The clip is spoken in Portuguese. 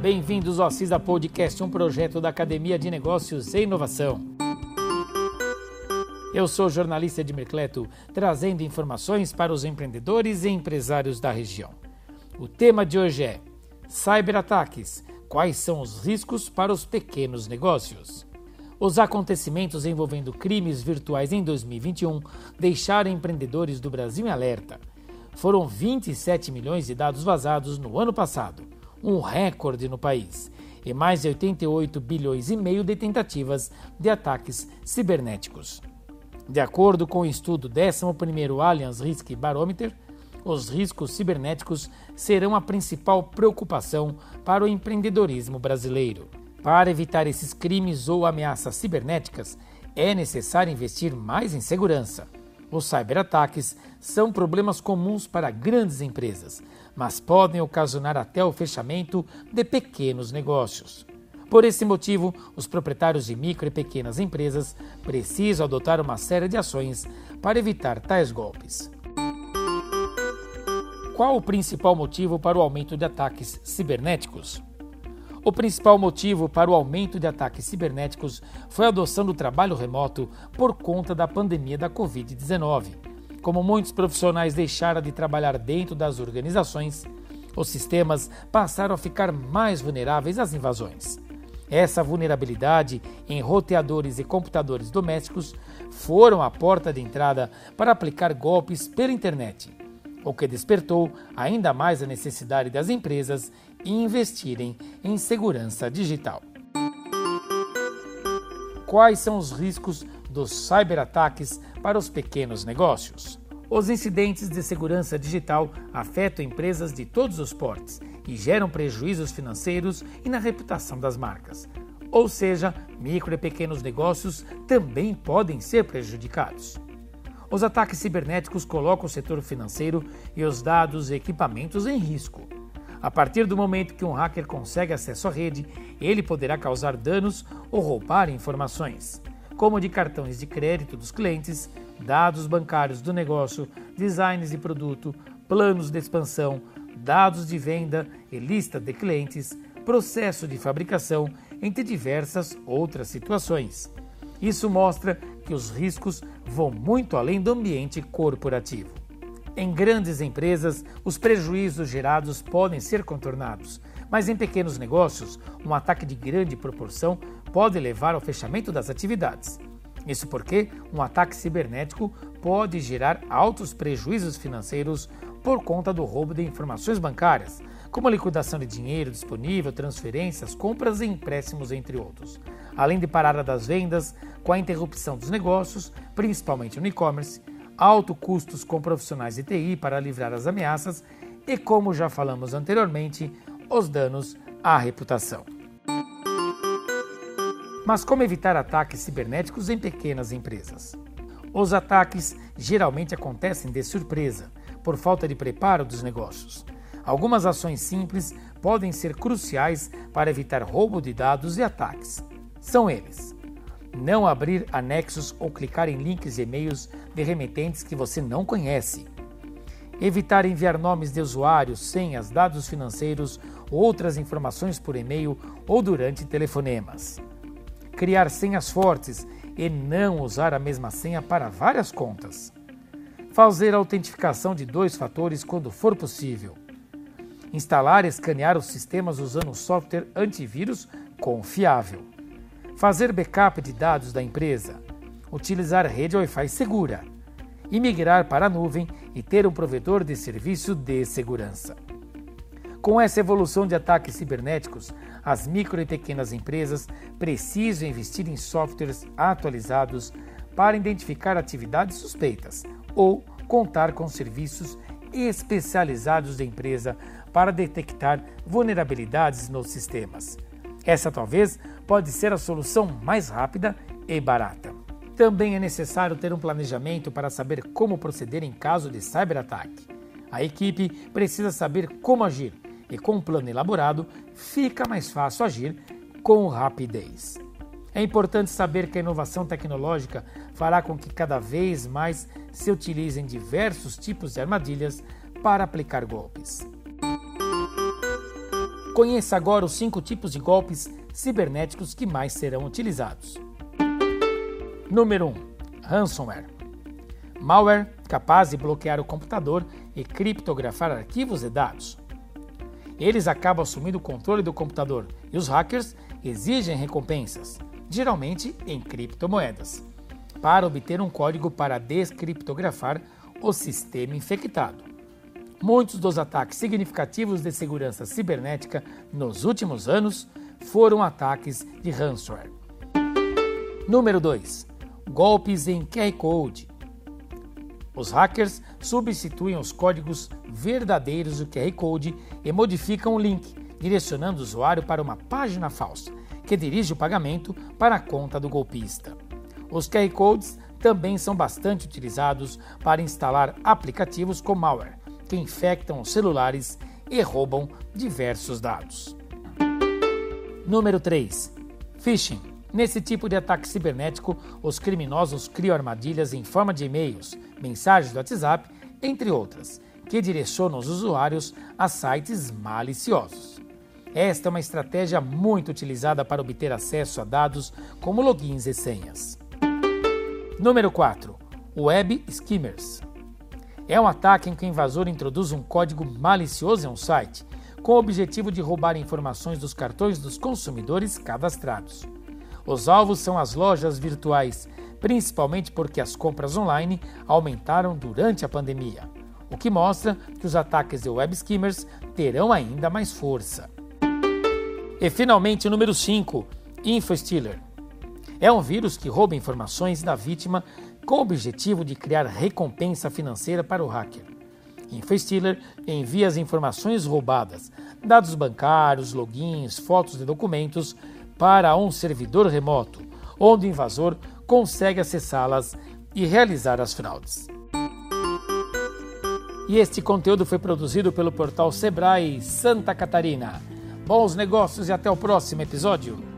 Bem-vindos ao CISA Podcast, um projeto da Academia de Negócios e Inovação. Eu sou o jornalista de Mercleto, trazendo informações para os empreendedores e empresários da região. O tema de hoje é Cyberataques. Quais são os riscos para os pequenos negócios? Os acontecimentos envolvendo crimes virtuais em 2021 deixaram empreendedores do Brasil em alerta. Foram 27 milhões de dados vazados no ano passado, um recorde no país, e mais de 88 bilhões e meio de tentativas de ataques cibernéticos. De acordo com o estudo 11º Allianz Risk Barometer, os riscos cibernéticos serão a principal preocupação para o empreendedorismo brasileiro. Para evitar esses crimes ou ameaças cibernéticas, é necessário investir mais em segurança. Os cyberataques são problemas comuns para grandes empresas, mas podem ocasionar até o fechamento de pequenos negócios. Por esse motivo, os proprietários de micro e pequenas empresas precisam adotar uma série de ações para evitar tais golpes. Qual o principal motivo para o aumento de ataques cibernéticos? O principal motivo para o aumento de ataques cibernéticos foi a adoção do trabalho remoto por conta da pandemia da Covid-19. Como muitos profissionais deixaram de trabalhar dentro das organizações, os sistemas passaram a ficar mais vulneráveis às invasões. Essa vulnerabilidade em roteadores e computadores domésticos foram a porta de entrada para aplicar golpes pela internet o que despertou ainda mais a necessidade das empresas investirem em segurança digital. Quais são os riscos dos cyberataques para os pequenos negócios? Os incidentes de segurança digital afetam empresas de todos os portes e geram prejuízos financeiros e na reputação das marcas. Ou seja, micro e pequenos negócios também podem ser prejudicados. Os ataques cibernéticos colocam o setor financeiro e os dados e equipamentos em risco. A partir do momento que um hacker consegue acesso à rede, ele poderá causar danos ou roubar informações, como de cartões de crédito dos clientes, dados bancários do negócio, designs de produto, planos de expansão, dados de venda e lista de clientes, processo de fabricação, entre diversas outras situações. Isso mostra que os riscos vão muito além do ambiente corporativo. Em grandes empresas, os prejuízos gerados podem ser contornados, mas em pequenos negócios, um ataque de grande proporção pode levar ao fechamento das atividades. Isso porque um ataque cibernético pode gerar altos prejuízos financeiros por conta do roubo de informações bancárias, como a liquidação de dinheiro disponível, transferências, compras e empréstimos, entre outros. Além de parada das vendas, com a interrupção dos negócios, principalmente no e-commerce, alto custos com profissionais de TI para livrar as ameaças e, como já falamos anteriormente, os danos à reputação. Mas como evitar ataques cibernéticos em pequenas empresas? Os ataques geralmente acontecem de surpresa, por falta de preparo dos negócios. Algumas ações simples podem ser cruciais para evitar roubo de dados e ataques. São eles: não abrir anexos ou clicar em links e e-mails de remetentes que você não conhece. Evitar enviar nomes de usuários, senhas, dados financeiros ou outras informações por e-mail ou durante telefonemas. Criar senhas fortes e não usar a mesma senha para várias contas. Fazer autentificação de dois fatores quando for possível. Instalar e escanear os sistemas usando software antivírus confiável fazer backup de dados da empresa, utilizar rede Wi-Fi segura e migrar para a nuvem e ter um provedor de serviço de segurança. Com essa evolução de ataques cibernéticos, as micro e pequenas empresas precisam investir em softwares atualizados para identificar atividades suspeitas ou contar com serviços especializados da empresa para detectar vulnerabilidades nos sistemas. Essa talvez pode ser a solução mais rápida e barata. Também é necessário ter um planejamento para saber como proceder em caso de cyberataque. A equipe precisa saber como agir e com um plano elaborado fica mais fácil agir com rapidez. É importante saber que a inovação tecnológica fará com que cada vez mais se utilizem diversos tipos de armadilhas para aplicar golpes. Conheça agora os cinco tipos de golpes cibernéticos que mais serão utilizados. Número 1. Ransomware. Malware capaz de bloquear o computador e criptografar arquivos e dados. Eles acabam assumindo o controle do computador e os hackers exigem recompensas, geralmente em criptomoedas, para obter um código para descriptografar o sistema infectado. Muitos dos ataques significativos de segurança cibernética nos últimos anos foram ataques de ransomware. Número 2. Golpes em QR Code. Os hackers substituem os códigos verdadeiros do QR Code e modificam o link, direcionando o usuário para uma página falsa, que dirige o pagamento para a conta do golpista. Os QR Codes também são bastante utilizados para instalar aplicativos com malware, que infectam os celulares e roubam diversos dados. Número 3. Phishing. Nesse tipo de ataque cibernético, os criminosos criam armadilhas em forma de e-mails, mensagens do WhatsApp, entre outras, que direcionam os usuários a sites maliciosos. Esta é uma estratégia muito utilizada para obter acesso a dados como logins e senhas. Número 4. Web Skimmers. É um ataque em que o invasor introduz um código malicioso em um site, com o objetivo de roubar informações dos cartões dos consumidores cadastrados. Os alvos são as lojas virtuais, principalmente porque as compras online aumentaram durante a pandemia, o que mostra que os ataques de web skimmers terão ainda mais força. E finalmente o número 5, InfoStealer. É um vírus que rouba informações da vítima com o objetivo de criar recompensa financeira para o hacker. InfoStealer envia as informações roubadas, dados bancários, logins, fotos de documentos, para um servidor remoto, onde o invasor consegue acessá-las e realizar as fraudes. E este conteúdo foi produzido pelo portal Sebrae Santa Catarina. Bons negócios e até o próximo episódio.